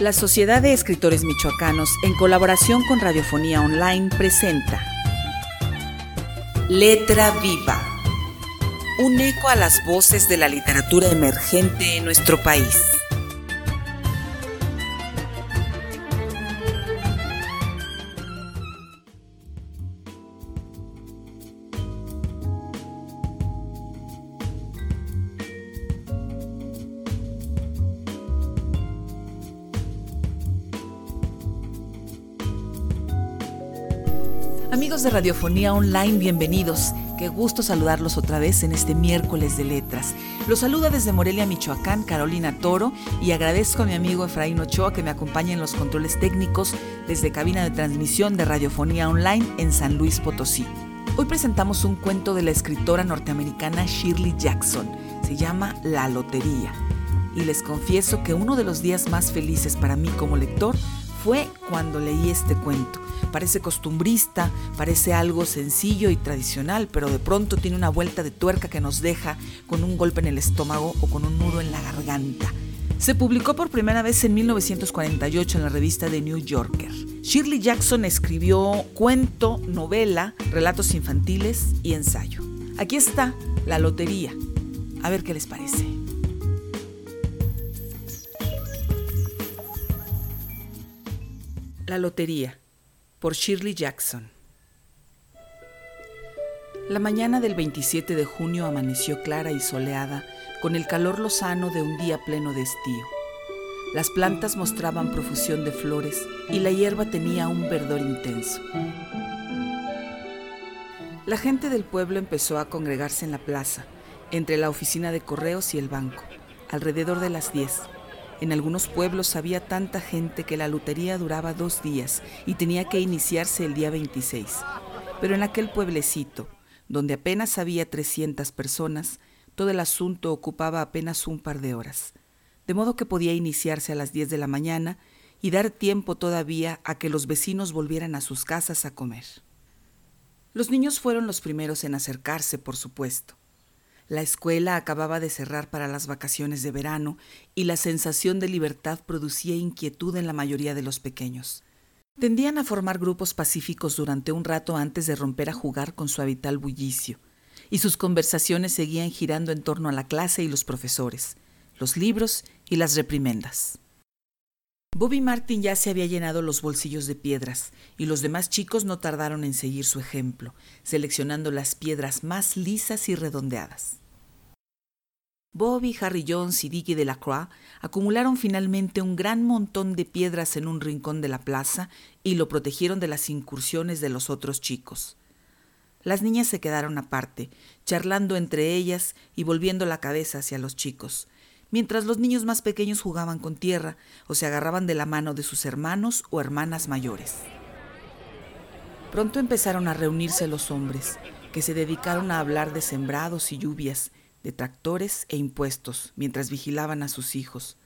La Sociedad de Escritores Michoacanos, en colaboración con Radiofonía Online, presenta Letra Viva, un eco a las voces de la literatura emergente en nuestro país. De Radiofonía Online, bienvenidos. Qué gusto saludarlos otra vez en este miércoles de letras. Los saluda desde Morelia, Michoacán, Carolina Toro, y agradezco a mi amigo Efraín Ochoa que me acompañe en los controles técnicos desde cabina de transmisión de Radiofonía Online en San Luis Potosí. Hoy presentamos un cuento de la escritora norteamericana Shirley Jackson. Se llama La Lotería. Y les confieso que uno de los días más felices para mí como lector fue cuando leí este cuento Parece costumbrista, parece algo sencillo y tradicional, pero de pronto tiene una vuelta de tuerca que nos deja con un golpe en el estómago o con un nudo en la garganta. Se publicó por primera vez en 1948 en la revista The New Yorker. Shirley Jackson escribió cuento, novela, relatos infantiles y ensayo. Aquí está La Lotería. A ver qué les parece. La Lotería por Shirley Jackson. La mañana del 27 de junio amaneció clara y soleada, con el calor lozano de un día pleno de estío. Las plantas mostraban profusión de flores y la hierba tenía un verdor intenso. La gente del pueblo empezó a congregarse en la plaza, entre la oficina de correos y el banco, alrededor de las 10 en algunos pueblos había tanta gente que la lutería duraba dos días y tenía que iniciarse el día 26. Pero en aquel pueblecito, donde apenas había 300 personas, todo el asunto ocupaba apenas un par de horas. De modo que podía iniciarse a las 10 de la mañana y dar tiempo todavía a que los vecinos volvieran a sus casas a comer. Los niños fueron los primeros en acercarse, por supuesto. La escuela acababa de cerrar para las vacaciones de verano y la sensación de libertad producía inquietud en la mayoría de los pequeños. Tendían a formar grupos pacíficos durante un rato antes de romper a jugar con su habitual bullicio, y sus conversaciones seguían girando en torno a la clase y los profesores, los libros y las reprimendas. Bobby Martin ya se había llenado los bolsillos de piedras, y los demás chicos no tardaron en seguir su ejemplo, seleccionando las piedras más lisas y redondeadas. Bobby, Harry Jones y Dicky Delacroix acumularon finalmente un gran montón de piedras en un rincón de la plaza y lo protegieron de las incursiones de los otros chicos. Las niñas se quedaron aparte, charlando entre ellas y volviendo la cabeza hacia los chicos, mientras los niños más pequeños jugaban con tierra o se agarraban de la mano de sus hermanos o hermanas mayores. Pronto empezaron a reunirse los hombres, que se dedicaron a hablar de sembrados y lluvias, de tractores e impuestos mientras vigilaban a sus hijos.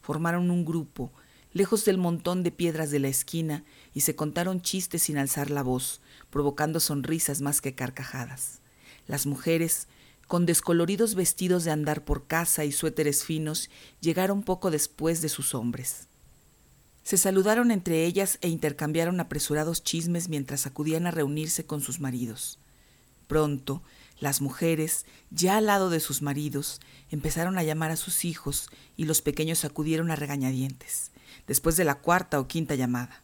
Formaron un grupo, lejos del montón de piedras de la esquina, y se contaron chistes sin alzar la voz, provocando sonrisas más que carcajadas. Las mujeres, con descoloridos vestidos de andar por casa y suéteres finos, llegaron poco después de sus hombres. Se saludaron entre ellas e intercambiaron apresurados chismes mientras acudían a reunirse con sus maridos. Pronto, las mujeres, ya al lado de sus maridos, empezaron a llamar a sus hijos y los pequeños acudieron a regañadientes, después de la cuarta o quinta llamada.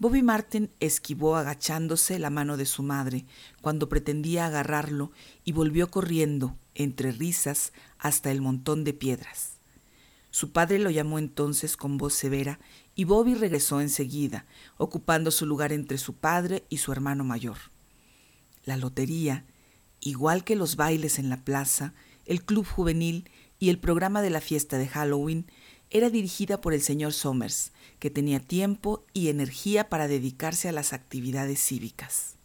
Bobby Martin esquivó agachándose la mano de su madre cuando pretendía agarrarlo y volvió corriendo, entre risas, hasta el montón de piedras. Su padre lo llamó entonces con voz severa y Bobby regresó enseguida, ocupando su lugar entre su padre y su hermano mayor. La lotería, igual que los bailes en la plaza, el club juvenil y el programa de la fiesta de Halloween, era dirigida por el señor Somers, que tenía tiempo y energía para dedicarse a las actividades cívicas.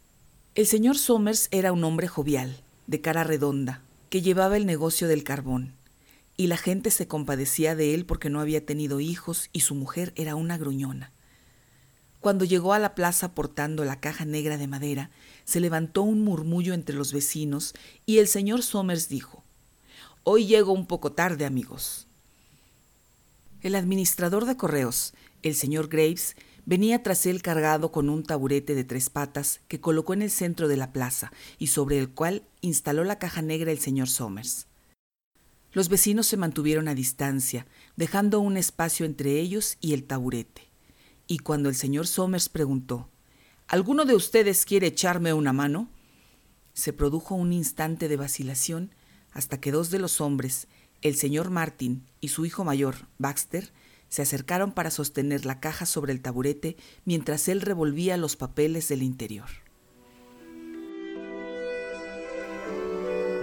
El señor Somers era un hombre jovial, de cara redonda, que llevaba el negocio del carbón, y la gente se compadecía de él porque no había tenido hijos y su mujer era una gruñona. Cuando llegó a la plaza portando la caja negra de madera, se levantó un murmullo entre los vecinos y el señor Somers dijo, Hoy llego un poco tarde, amigos. El administrador de correos, el señor Graves, venía tras él cargado con un taburete de tres patas que colocó en el centro de la plaza y sobre el cual instaló la caja negra el señor Somers. Los vecinos se mantuvieron a distancia, dejando un espacio entre ellos y el taburete. Y cuando el señor Somers preguntó, ¿Alguno de ustedes quiere echarme una mano? Se produjo un instante de vacilación hasta que dos de los hombres, el señor Martin y su hijo mayor, Baxter, se acercaron para sostener la caja sobre el taburete mientras él revolvía los papeles del interior.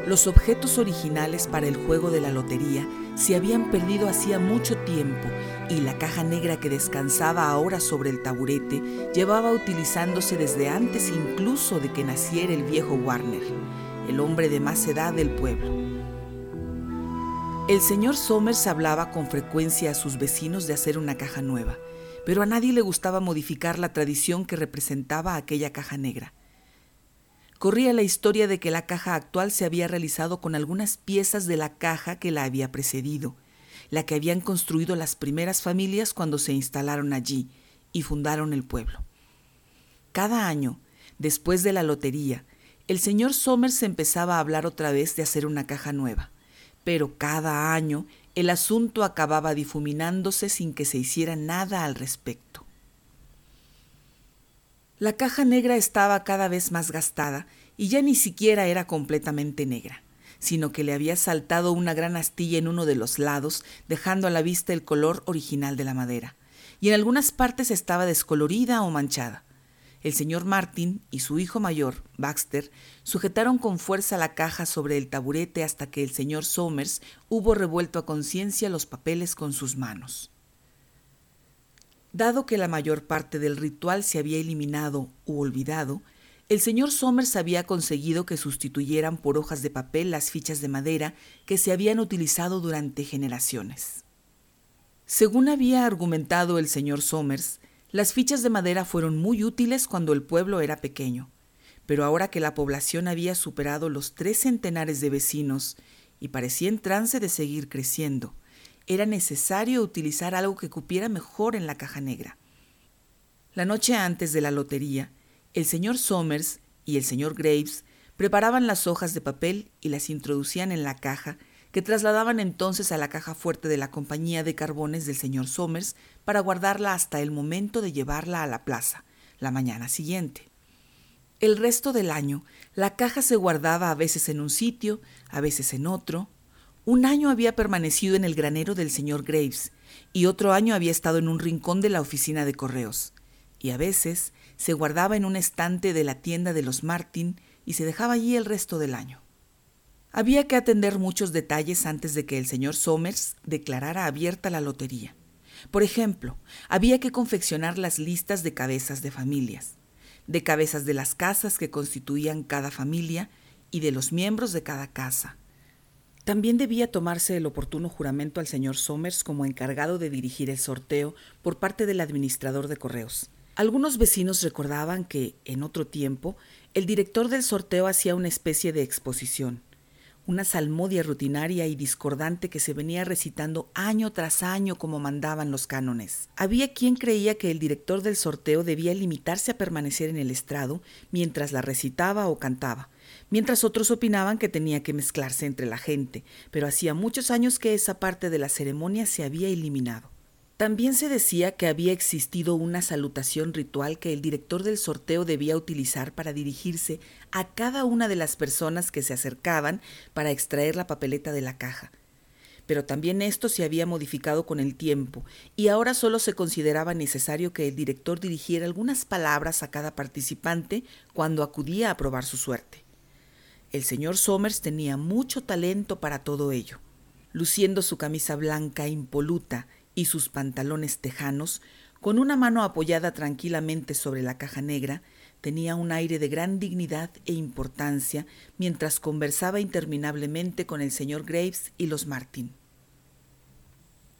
Los objetos originales para el juego de la lotería se habían perdido hacía mucho tiempo y la caja negra que descansaba ahora sobre el taburete llevaba utilizándose desde antes incluso de que naciera el viejo Warner, el hombre de más edad del pueblo. El señor Somers hablaba con frecuencia a sus vecinos de hacer una caja nueva, pero a nadie le gustaba modificar la tradición que representaba aquella caja negra. Corría la historia de que la caja actual se había realizado con algunas piezas de la caja que la había precedido, la que habían construido las primeras familias cuando se instalaron allí y fundaron el pueblo. Cada año, después de la lotería, el señor Somers empezaba a hablar otra vez de hacer una caja nueva pero cada año el asunto acababa difuminándose sin que se hiciera nada al respecto. La caja negra estaba cada vez más gastada y ya ni siquiera era completamente negra, sino que le había saltado una gran astilla en uno de los lados, dejando a la vista el color original de la madera, y en algunas partes estaba descolorida o manchada. El señor Martin y su hijo mayor, Baxter, sujetaron con fuerza la caja sobre el taburete hasta que el señor Somers hubo revuelto a conciencia los papeles con sus manos. Dado que la mayor parte del ritual se había eliminado u olvidado, el señor Somers había conseguido que sustituyeran por hojas de papel las fichas de madera que se habían utilizado durante generaciones. Según había argumentado el señor Somers, las fichas de madera fueron muy útiles cuando el pueblo era pequeño, pero ahora que la población había superado los tres centenares de vecinos y parecía en trance de seguir creciendo, era necesario utilizar algo que cupiera mejor en la caja negra. La noche antes de la lotería, el señor Somers y el señor Graves preparaban las hojas de papel y las introducían en la caja que trasladaban entonces a la caja fuerte de la compañía de carbones del señor Somers para guardarla hasta el momento de llevarla a la plaza, la mañana siguiente. El resto del año, la caja se guardaba a veces en un sitio, a veces en otro. Un año había permanecido en el granero del señor Graves y otro año había estado en un rincón de la oficina de correos. Y a veces se guardaba en un estante de la tienda de los Martin y se dejaba allí el resto del año. Había que atender muchos detalles antes de que el señor Somers declarara abierta la lotería. Por ejemplo, había que confeccionar las listas de cabezas de familias, de cabezas de las casas que constituían cada familia y de los miembros de cada casa. También debía tomarse el oportuno juramento al señor Somers como encargado de dirigir el sorteo por parte del administrador de correos. Algunos vecinos recordaban que, en otro tiempo, el director del sorteo hacía una especie de exposición una salmodia rutinaria y discordante que se venía recitando año tras año como mandaban los cánones. Había quien creía que el director del sorteo debía limitarse a permanecer en el estrado mientras la recitaba o cantaba, mientras otros opinaban que tenía que mezclarse entre la gente, pero hacía muchos años que esa parte de la ceremonia se había eliminado. También se decía que había existido una salutación ritual que el director del sorteo debía utilizar para dirigirse a cada una de las personas que se acercaban para extraer la papeleta de la caja. Pero también esto se había modificado con el tiempo y ahora solo se consideraba necesario que el director dirigiera algunas palabras a cada participante cuando acudía a probar su suerte. El señor Somers tenía mucho talento para todo ello. Luciendo su camisa blanca impoluta y sus pantalones tejanos, con una mano apoyada tranquilamente sobre la caja negra, tenía un aire de gran dignidad e importancia mientras conversaba interminablemente con el señor Graves y los Martin.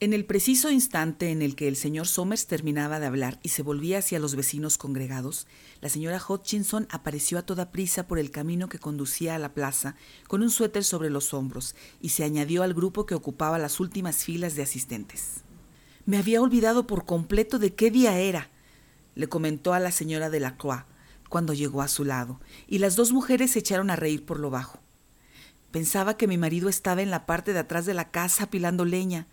En el preciso instante en el que el señor Somers terminaba de hablar y se volvía hacia los vecinos congregados, la señora Hutchinson apareció a toda prisa por el camino que conducía a la plaza, con un suéter sobre los hombros, y se añadió al grupo que ocupaba las últimas filas de asistentes. Me había olvidado por completo de qué día era, le comentó a la señora de la Croix cuando llegó a su lado, y las dos mujeres se echaron a reír por lo bajo. Pensaba que mi marido estaba en la parte de atrás de la casa apilando leña,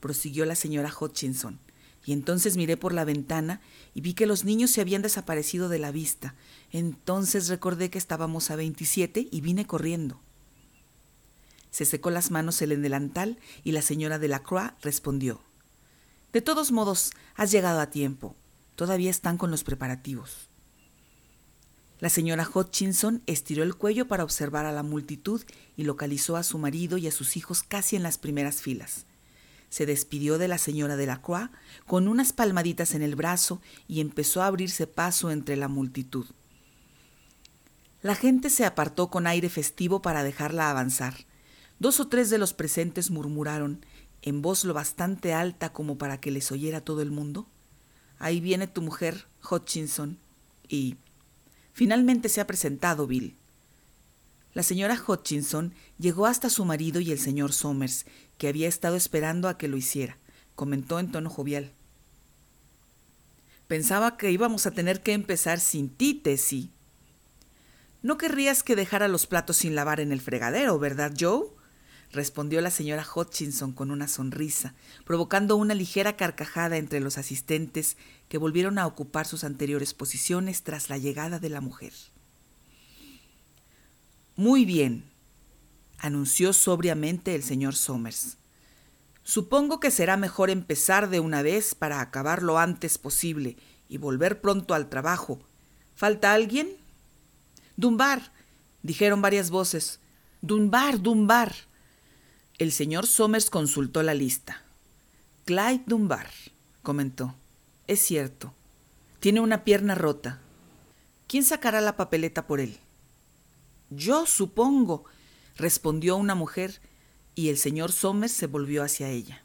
prosiguió la señora Hutchinson, y entonces miré por la ventana y vi que los niños se habían desaparecido de la vista. Entonces recordé que estábamos a 27 y vine corriendo. Se secó las manos el delantal y la señora de la Croix respondió. De todos modos, has llegado a tiempo. Todavía están con los preparativos. La señora Hutchinson estiró el cuello para observar a la multitud y localizó a su marido y a sus hijos casi en las primeras filas. Se despidió de la señora de la Croix con unas palmaditas en el brazo y empezó a abrirse paso entre la multitud. La gente se apartó con aire festivo para dejarla avanzar. Dos o tres de los presentes murmuraron, en voz lo bastante alta como para que les oyera todo el mundo, Ahí viene tu mujer, Hutchinson, y finalmente se ha presentado Bill. La señora Hutchinson llegó hasta su marido y el señor Somers, que había estado esperando a que lo hiciera, comentó en tono jovial. Pensaba que íbamos a tener que empezar sin ti, Tessie. No querrías que dejara los platos sin lavar en el fregadero, ¿verdad, Joe? Respondió la señora Hutchinson con una sonrisa, provocando una ligera carcajada entre los asistentes que volvieron a ocupar sus anteriores posiciones tras la llegada de la mujer. Muy bien, anunció sobriamente el señor Somers. Supongo que será mejor empezar de una vez para acabar lo antes posible y volver pronto al trabajo. ¿Falta alguien? Dunbar, dijeron varias voces. Dunbar, Dunbar. El señor Somers consultó la lista. Clyde Dunbar, comentó. Es cierto. Tiene una pierna rota. ¿Quién sacará la papeleta por él? Yo supongo, respondió una mujer, y el señor Somers se volvió hacia ella.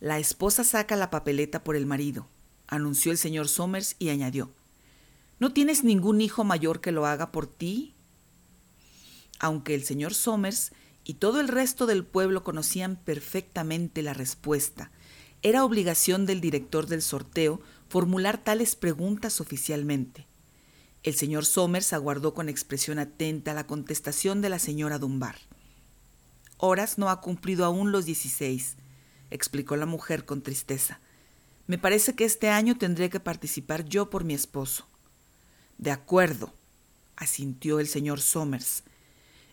La esposa saca la papeleta por el marido, anunció el señor Somers y añadió. ¿No tienes ningún hijo mayor que lo haga por ti? Aunque el señor Somers y todo el resto del pueblo conocían perfectamente la respuesta. Era obligación del director del sorteo formular tales preguntas oficialmente. El señor Somers aguardó con expresión atenta la contestación de la señora Dunbar. Horas no ha cumplido aún los dieciséis, explicó la mujer con tristeza. Me parece que este año tendré que participar yo por mi esposo. De acuerdo, asintió el señor Somers.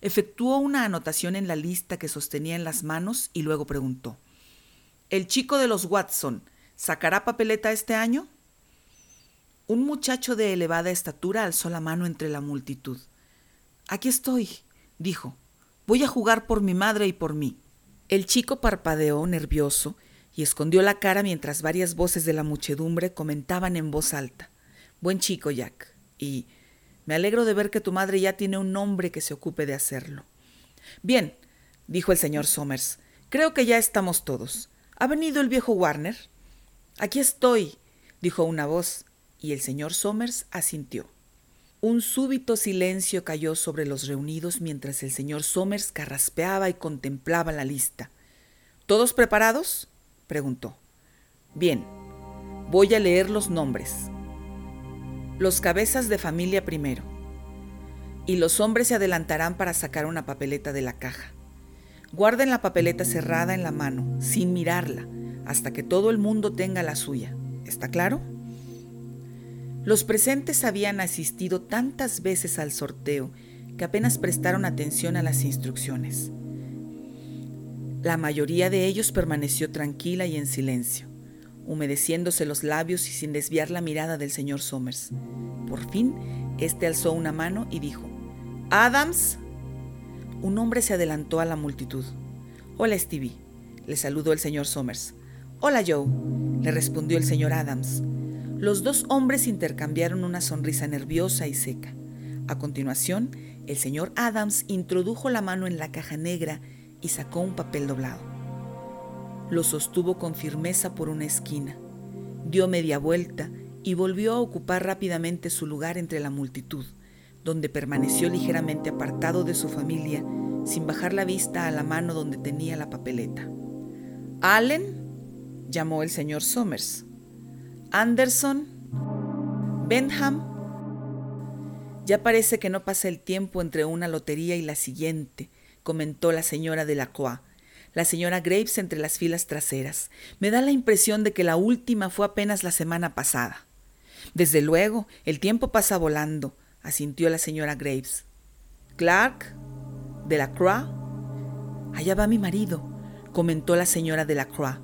Efectuó una anotación en la lista que sostenía en las manos y luego preguntó, ¿El chico de los Watson sacará papeleta este año? Un muchacho de elevada estatura alzó la mano entre la multitud. Aquí estoy, dijo. Voy a jugar por mi madre y por mí. El chico parpadeó nervioso y escondió la cara mientras varias voces de la muchedumbre comentaban en voz alta. Buen chico, Jack. Y me alegro de ver que tu madre ya tiene un hombre que se ocupe de hacerlo. Bien, dijo el señor Somers, creo que ya estamos todos. ¿Ha venido el viejo Warner? Aquí estoy, dijo una voz, y el señor Somers asintió. Un súbito silencio cayó sobre los reunidos mientras el señor Somers carraspeaba y contemplaba la lista. ¿Todos preparados? preguntó. Bien, voy a leer los nombres los cabezas de familia primero. Y los hombres se adelantarán para sacar una papeleta de la caja. Guarden la papeleta cerrada en la mano, sin mirarla, hasta que todo el mundo tenga la suya. ¿Está claro? Los presentes habían asistido tantas veces al sorteo que apenas prestaron atención a las instrucciones. La mayoría de ellos permaneció tranquila y en silencio humedeciéndose los labios y sin desviar la mirada del señor Somers. Por fin, éste alzó una mano y dijo, Adams. Un hombre se adelantó a la multitud. Hola, Stevie, le saludó el señor Somers. Hola, Joe, le respondió el señor Adams. Los dos hombres intercambiaron una sonrisa nerviosa y seca. A continuación, el señor Adams introdujo la mano en la caja negra y sacó un papel doblado. Lo sostuvo con firmeza por una esquina, dio media vuelta y volvió a ocupar rápidamente su lugar entre la multitud, donde permaneció ligeramente apartado de su familia, sin bajar la vista a la mano donde tenía la papeleta. Allen, llamó el señor Somers. Anderson, Benham. Ya parece que no pasa el tiempo entre una lotería y la siguiente, comentó la señora de la señora Graves entre las filas traseras. Me da la impresión de que la última fue apenas la semana pasada. Desde luego, el tiempo pasa volando, asintió la señora Graves. Clark, de la Croix. Allá va mi marido, comentó la señora de la Croix,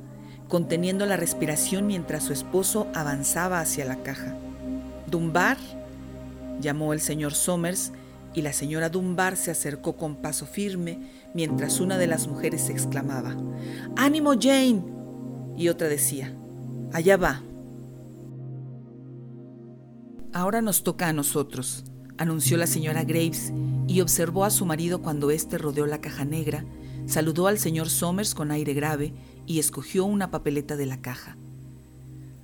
conteniendo la respiración mientras su esposo avanzaba hacia la caja. Dunbar, llamó el señor Somers, y la señora Dunbar se acercó con paso firme mientras una de las mujeres exclamaba, ¡Ánimo, Jane! y otra decía, Allá va. Ahora nos toca a nosotros, anunció la señora Graves y observó a su marido cuando éste rodeó la caja negra, saludó al señor Somers con aire grave y escogió una papeleta de la caja.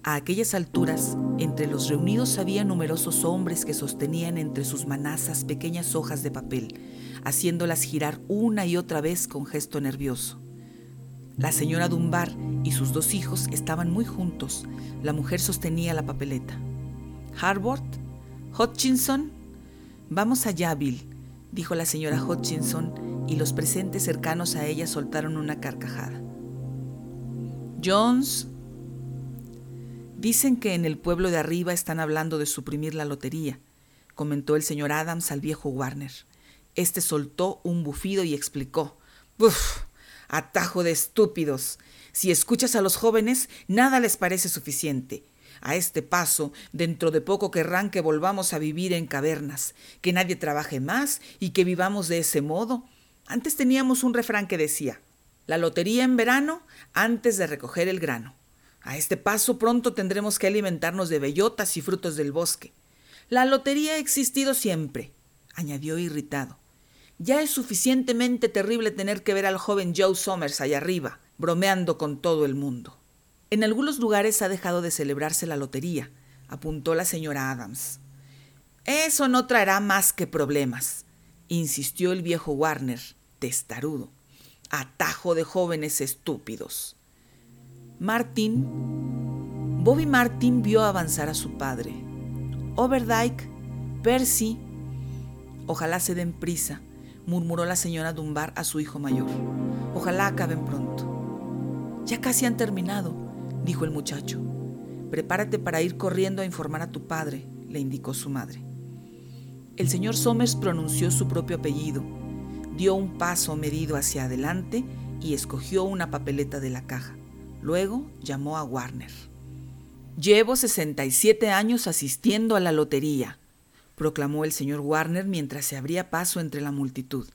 A aquellas alturas, entre los reunidos había numerosos hombres que sostenían entre sus manazas pequeñas hojas de papel, haciéndolas girar una y otra vez con gesto nervioso. La señora Dunbar y sus dos hijos estaban muy juntos. La mujer sostenía la papeleta. Harvard, Hutchinson, vamos allá, Bill, dijo la señora Hutchinson, y los presentes cercanos a ella soltaron una carcajada. Jones, Dicen que en el pueblo de arriba están hablando de suprimir la lotería, comentó el señor Adams al viejo Warner. Este soltó un bufido y explicó. ¡Uf! Atajo de estúpidos. Si escuchas a los jóvenes, nada les parece suficiente. A este paso, dentro de poco querrán que volvamos a vivir en cavernas, que nadie trabaje más y que vivamos de ese modo. Antes teníamos un refrán que decía, la lotería en verano antes de recoger el grano. A este paso pronto tendremos que alimentarnos de bellotas y frutos del bosque. La lotería ha existido siempre, añadió irritado. Ya es suficientemente terrible tener que ver al joven Joe Somers allá arriba, bromeando con todo el mundo. En algunos lugares ha dejado de celebrarse la lotería, apuntó la señora Adams. Eso no traerá más que problemas, insistió el viejo Warner, testarudo. Atajo de jóvenes estúpidos. Martin, Bobby Martin vio avanzar a su padre. Overdyke, Percy. Ojalá se den prisa, murmuró la señora Dunbar a su hijo mayor. Ojalá acaben pronto. Ya casi han terminado, dijo el muchacho. Prepárate para ir corriendo a informar a tu padre, le indicó su madre. El señor Somers pronunció su propio apellido, dio un paso medido hacia adelante y escogió una papeleta de la caja. Luego llamó a Warner. Llevo 67 años asistiendo a la lotería, proclamó el señor Warner mientras se abría paso entre la multitud.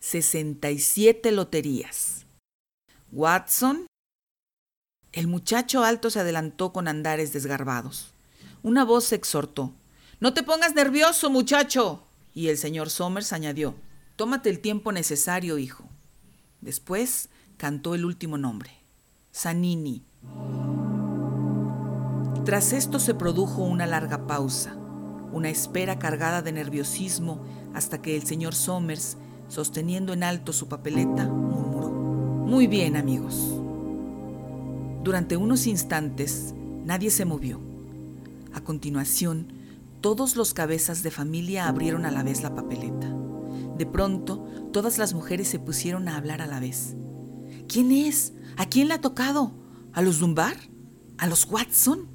67 loterías. Watson. El muchacho alto se adelantó con andares desgarbados. Una voz exhortó. No te pongas nervioso, muchacho. Y el señor Somers añadió. Tómate el tiempo necesario, hijo. Después cantó el último nombre. Zanini. Tras esto se produjo una larga pausa, una espera cargada de nerviosismo hasta que el señor Somers, sosteniendo en alto su papeleta, murmuró, Muy bien amigos. Durante unos instantes nadie se movió. A continuación, todos los cabezas de familia abrieron a la vez la papeleta. De pronto, todas las mujeres se pusieron a hablar a la vez. ¿Quién es? ¿A quién le ha tocado? ¿A los Dunbar? ¿A los Watson?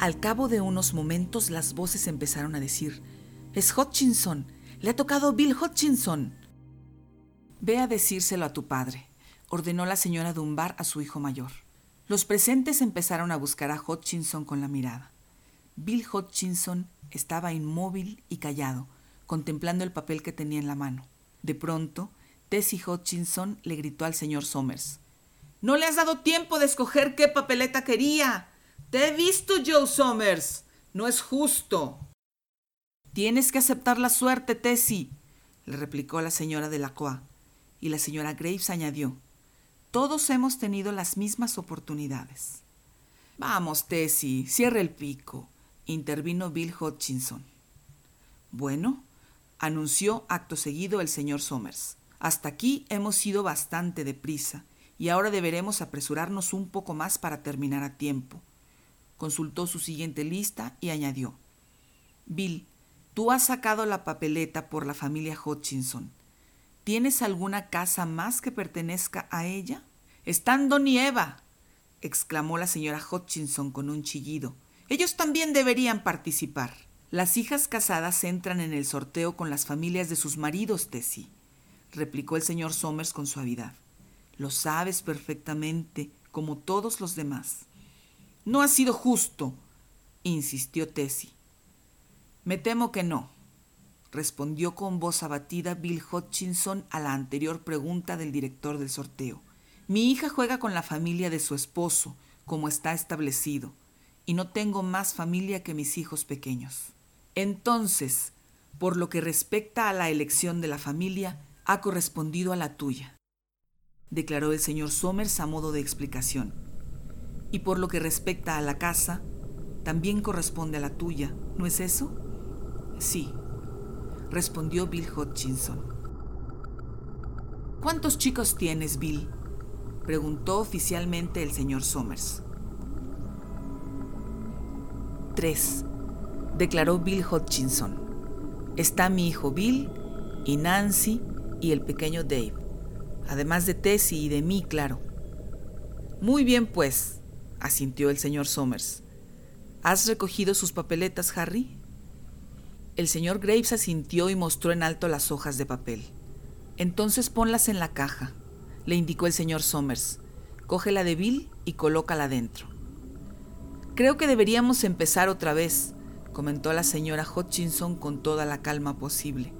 Al cabo de unos momentos las voces empezaron a decir, es Hutchinson, le ha tocado Bill Hutchinson. Ve a decírselo a tu padre, ordenó la señora Dunbar a su hijo mayor. Los presentes empezaron a buscar a Hutchinson con la mirada. Bill Hutchinson estaba inmóvil y callado, contemplando el papel que tenía en la mano. De pronto, Tessie Hutchinson le gritó al señor Somers. No le has dado tiempo de escoger qué papeleta quería. Te he visto, Joe Somers. No es justo. Tienes que aceptar la suerte, Tessie, le replicó la señora de la Coa. Y la señora Graves añadió, todos hemos tenido las mismas oportunidades. Vamos, Tessie, cierra el pico, intervino Bill Hutchinson. Bueno, anunció acto seguido el señor Somers. Hasta aquí hemos ido bastante deprisa y ahora deberemos apresurarnos un poco más para terminar a tiempo. Consultó su siguiente lista y añadió, Bill, tú has sacado la papeleta por la familia Hutchinson. ¿Tienes alguna casa más que pertenezca a ella? Estando nieva, exclamó la señora Hutchinson con un chillido. Ellos también deberían participar. Las hijas casadas entran en el sorteo con las familias de sus maridos, Tessie, replicó el señor Somers con suavidad. Lo sabes perfectamente, como todos los demás. No ha sido justo, insistió Tessie. Me temo que no, respondió con voz abatida Bill Hutchinson a la anterior pregunta del director del sorteo. Mi hija juega con la familia de su esposo, como está establecido, y no tengo más familia que mis hijos pequeños. Entonces, por lo que respecta a la elección de la familia, ha correspondido a la tuya declaró el señor Somers a modo de explicación. Y por lo que respecta a la casa, también corresponde a la tuya, ¿no es eso? Sí, respondió Bill Hutchinson. ¿Cuántos chicos tienes, Bill? preguntó oficialmente el señor Somers. Tres, declaró Bill Hutchinson. Está mi hijo Bill y Nancy y el pequeño Dave además de Tessie y de mí, claro. Muy bien, pues, asintió el señor Somers. ¿Has recogido sus papeletas, Harry? El señor Graves asintió y mostró en alto las hojas de papel. Entonces ponlas en la caja, le indicó el señor Somers. Coge la de Bill y colócala dentro. Creo que deberíamos empezar otra vez, comentó la señora Hutchinson con toda la calma posible.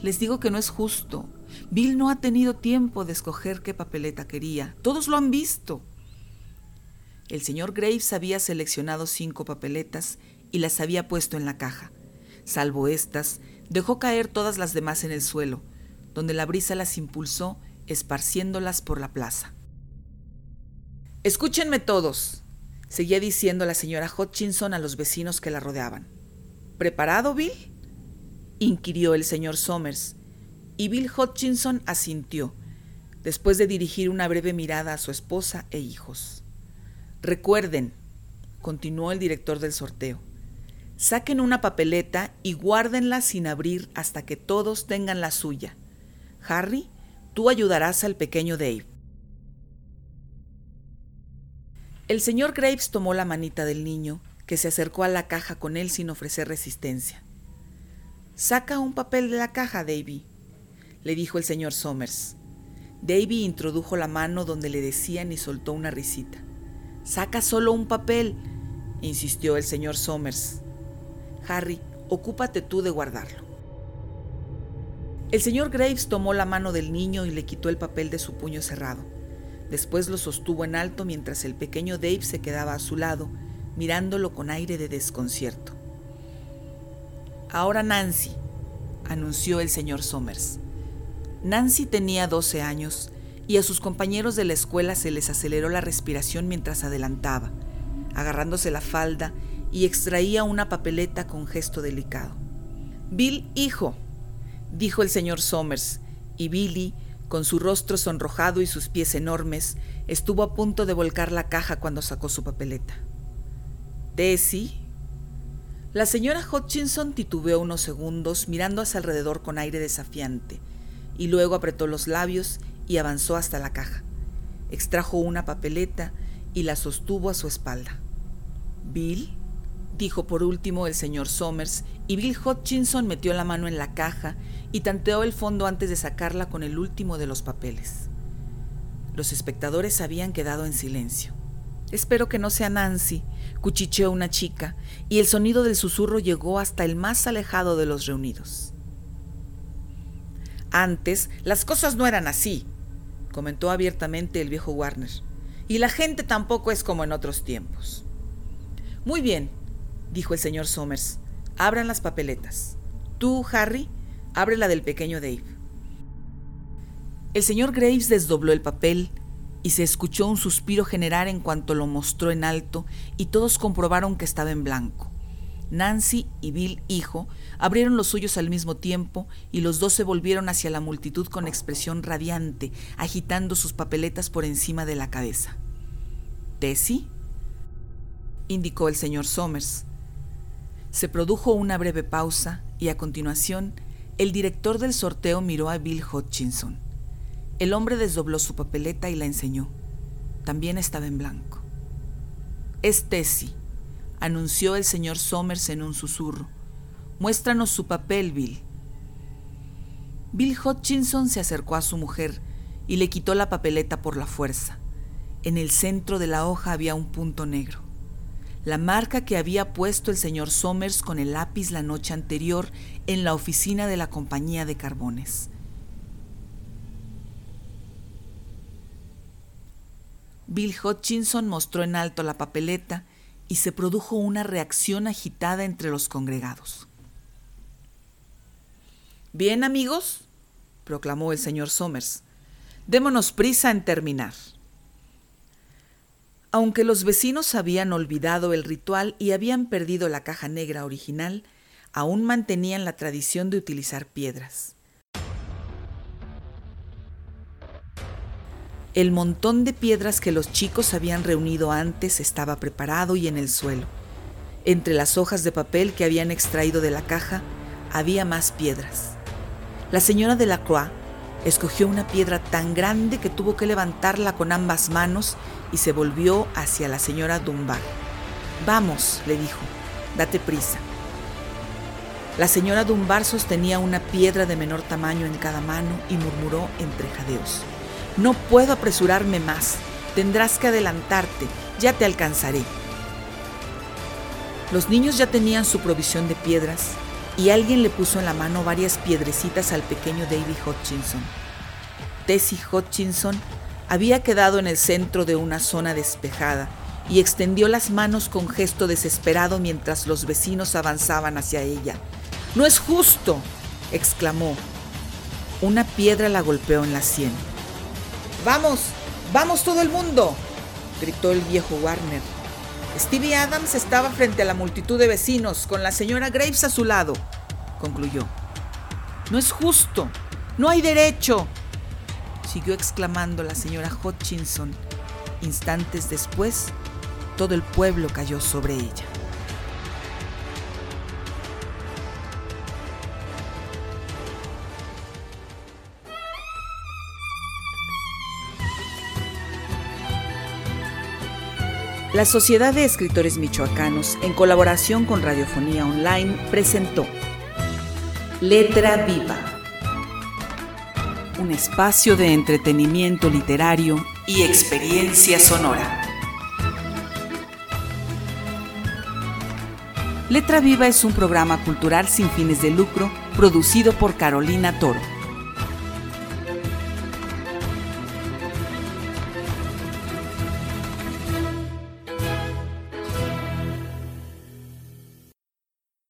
Les digo que no es justo. Bill no ha tenido tiempo de escoger qué papeleta quería. Todos lo han visto. El señor Graves había seleccionado cinco papeletas y las había puesto en la caja. Salvo estas, dejó caer todas las demás en el suelo, donde la brisa las impulsó, esparciéndolas por la plaza. Escúchenme todos, seguía diciendo la señora Hutchinson a los vecinos que la rodeaban. ¿Preparado, Bill? inquirió el señor Somers, y Bill Hutchinson asintió, después de dirigir una breve mirada a su esposa e hijos. Recuerden, continuó el director del sorteo, saquen una papeleta y guárdenla sin abrir hasta que todos tengan la suya. Harry, tú ayudarás al pequeño Dave. El señor Graves tomó la manita del niño, que se acercó a la caja con él sin ofrecer resistencia. Saca un papel de la caja, Davy, le dijo el señor Somers. Davy introdujo la mano donde le decían y soltó una risita. Saca solo un papel, insistió el señor Somers. Harry, ocúpate tú de guardarlo. El señor Graves tomó la mano del niño y le quitó el papel de su puño cerrado. Después lo sostuvo en alto mientras el pequeño Dave se quedaba a su lado, mirándolo con aire de desconcierto. Ahora Nancy, anunció el señor Somers. Nancy tenía 12 años y a sus compañeros de la escuela se les aceleró la respiración mientras adelantaba, agarrándose la falda y extraía una papeleta con gesto delicado. Bill, hijo, dijo el señor Somers, y Billy, con su rostro sonrojado y sus pies enormes, estuvo a punto de volcar la caja cuando sacó su papeleta. Tessie. La señora Hutchinson titubeó unos segundos mirando a su alrededor con aire desafiante y luego apretó los labios y avanzó hasta la caja. Extrajo una papeleta y la sostuvo a su espalda. Bill, dijo por último el señor Somers, y Bill Hutchinson metió la mano en la caja y tanteó el fondo antes de sacarla con el último de los papeles. Los espectadores habían quedado en silencio. Espero que no sea Nancy, cuchicheó una chica, y el sonido del susurro llegó hasta el más alejado de los reunidos. Antes las cosas no eran así, comentó abiertamente el viejo Warner, y la gente tampoco es como en otros tiempos. Muy bien, dijo el señor Somers, abran las papeletas. Tú, Harry, abre la del pequeño Dave. El señor Graves desdobló el papel y se escuchó un suspiro generar en cuanto lo mostró en alto y todos comprobaron que estaba en blanco. Nancy y Bill, hijo, abrieron los suyos al mismo tiempo y los dos se volvieron hacia la multitud con expresión radiante, agitando sus papeletas por encima de la cabeza. ¿Tessie? indicó el señor Somers. Se produjo una breve pausa y a continuación el director del sorteo miró a Bill Hutchinson. El hombre desdobló su papeleta y la enseñó. También estaba en blanco. Es Tessie, anunció el señor Somers en un susurro. Muéstranos su papel, Bill. Bill Hutchinson se acercó a su mujer y le quitó la papeleta por la fuerza. En el centro de la hoja había un punto negro. La marca que había puesto el señor Somers con el lápiz la noche anterior en la oficina de la compañía de carbones. Bill Hutchinson mostró en alto la papeleta y se produjo una reacción agitada entre los congregados. Bien, amigos, proclamó el señor Somers, démonos prisa en terminar. Aunque los vecinos habían olvidado el ritual y habían perdido la caja negra original, aún mantenían la tradición de utilizar piedras. El montón de piedras que los chicos habían reunido antes estaba preparado y en el suelo. Entre las hojas de papel que habían extraído de la caja había más piedras. La señora de la Croix escogió una piedra tan grande que tuvo que levantarla con ambas manos y se volvió hacia la señora Dunbar. Vamos, le dijo, date prisa. La señora Dunbar sostenía una piedra de menor tamaño en cada mano y murmuró entre jadeos. No puedo apresurarme más. Tendrás que adelantarte. Ya te alcanzaré. Los niños ya tenían su provisión de piedras y alguien le puso en la mano varias piedrecitas al pequeño David Hutchinson. Tessie Hutchinson había quedado en el centro de una zona despejada y extendió las manos con gesto desesperado mientras los vecinos avanzaban hacia ella. No es justo, exclamó. Una piedra la golpeó en la sien. Vamos, vamos todo el mundo, gritó el viejo Warner. Stevie Adams estaba frente a la multitud de vecinos, con la señora Graves a su lado, concluyó. No es justo, no hay derecho, siguió exclamando la señora Hutchinson. Instantes después, todo el pueblo cayó sobre ella. La Sociedad de Escritores Michoacanos, en colaboración con Radiofonía Online, presentó Letra Viva, un espacio de entretenimiento literario y experiencia sonora. Letra Viva es un programa cultural sin fines de lucro producido por Carolina Toro.